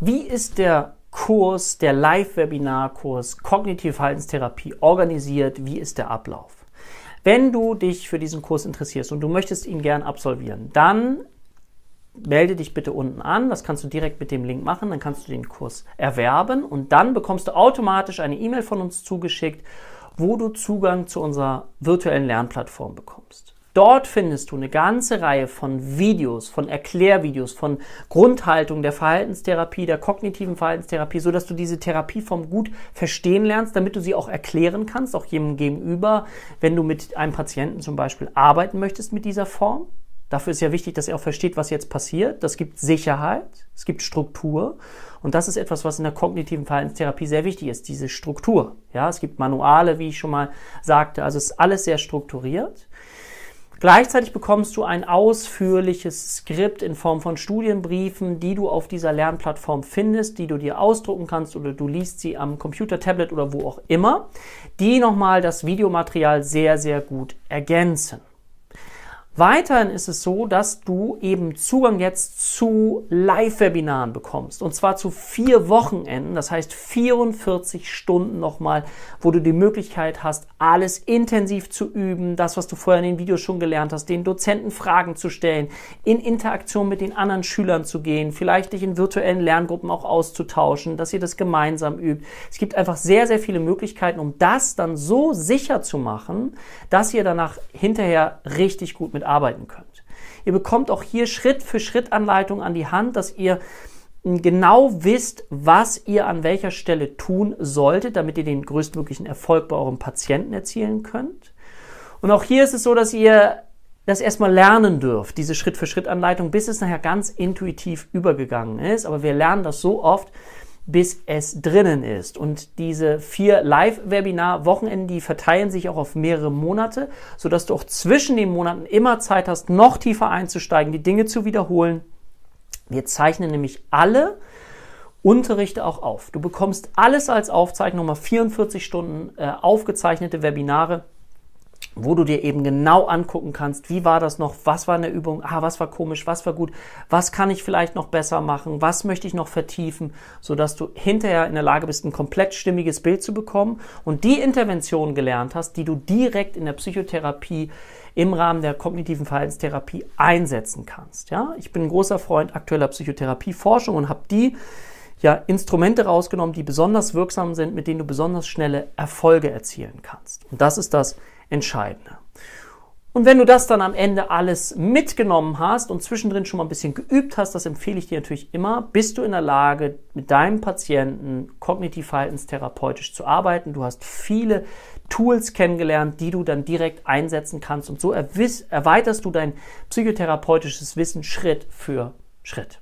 Wie ist der Kurs, der Live-Webinar-Kurs Kognitive Verhaltenstherapie organisiert? Wie ist der Ablauf? Wenn du dich für diesen Kurs interessierst und du möchtest ihn gern absolvieren, dann melde dich bitte unten an. Das kannst du direkt mit dem Link machen. Dann kannst du den Kurs erwerben und dann bekommst du automatisch eine E-Mail von uns zugeschickt, wo du Zugang zu unserer virtuellen Lernplattform bekommst. Dort findest du eine ganze Reihe von Videos, von Erklärvideos, von Grundhaltung der Verhaltenstherapie, der kognitiven Verhaltenstherapie, so dass du diese Therapieform gut verstehen lernst, damit du sie auch erklären kannst, auch jedem gegenüber, wenn du mit einem Patienten zum Beispiel arbeiten möchtest mit dieser Form. Dafür ist ja wichtig, dass er auch versteht, was jetzt passiert. Das gibt Sicherheit, es gibt Struktur. Und das ist etwas, was in der kognitiven Verhaltenstherapie sehr wichtig ist, diese Struktur. Ja, es gibt Manuale, wie ich schon mal sagte. Also es ist alles sehr strukturiert. Gleichzeitig bekommst du ein ausführliches Skript in Form von Studienbriefen, die du auf dieser Lernplattform findest, die du dir ausdrucken kannst oder du liest sie am Computer, Tablet oder wo auch immer, die nochmal das Videomaterial sehr, sehr gut ergänzen. Weiterhin ist es so, dass du eben Zugang jetzt zu Live-Webinaren bekommst. Und zwar zu vier Wochenenden, das heißt 44 Stunden nochmal, wo du die Möglichkeit hast, alles intensiv zu üben, das, was du vorher in den Videos schon gelernt hast, den Dozenten Fragen zu stellen, in Interaktion mit den anderen Schülern zu gehen, vielleicht dich in virtuellen Lerngruppen auch auszutauschen, dass ihr das gemeinsam übt. Es gibt einfach sehr, sehr viele Möglichkeiten, um das dann so sicher zu machen, dass ihr danach hinterher richtig gut mit arbeiten könnt. Ihr bekommt auch hier Schritt für Schritt Anleitung an die Hand, dass ihr genau wisst, was ihr an welcher Stelle tun solltet, damit ihr den größtmöglichen Erfolg bei eurem Patienten erzielen könnt. Und auch hier ist es so, dass ihr das erstmal lernen dürft, diese Schritt-für-Schritt-Anleitung, bis es nachher ganz intuitiv übergegangen ist. Aber wir lernen das so oft, bis es drinnen ist. Und diese vier Live-Webinar-Wochenenden, die verteilen sich auch auf mehrere Monate, sodass du auch zwischen den Monaten immer Zeit hast, noch tiefer einzusteigen, die Dinge zu wiederholen. Wir zeichnen nämlich alle Unterrichte auch auf. Du bekommst alles als Aufzeichnung, mal 44 Stunden äh, aufgezeichnete Webinare wo du dir eben genau angucken kannst, wie war das noch, was war in der Übung, ah, was war komisch, was war gut, was kann ich vielleicht noch besser machen, was möchte ich noch vertiefen, sodass du hinterher in der Lage bist, ein komplett stimmiges Bild zu bekommen und die Intervention gelernt hast, die du direkt in der Psychotherapie im Rahmen der kognitiven Verhaltenstherapie einsetzen kannst. Ja, ich bin ein großer Freund aktueller Psychotherapieforschung und habe die ja Instrumente rausgenommen, die besonders wirksam sind, mit denen du besonders schnelle Erfolge erzielen kannst. Und das ist das Entscheidende. Und wenn du das dann am Ende alles mitgenommen hast und zwischendrin schon mal ein bisschen geübt hast, das empfehle ich dir natürlich immer, bist du in der Lage, mit deinem Patienten kognitiv-verhaltenstherapeutisch zu arbeiten. Du hast viele Tools kennengelernt, die du dann direkt einsetzen kannst und so erweiterst du dein psychotherapeutisches Wissen Schritt für Schritt.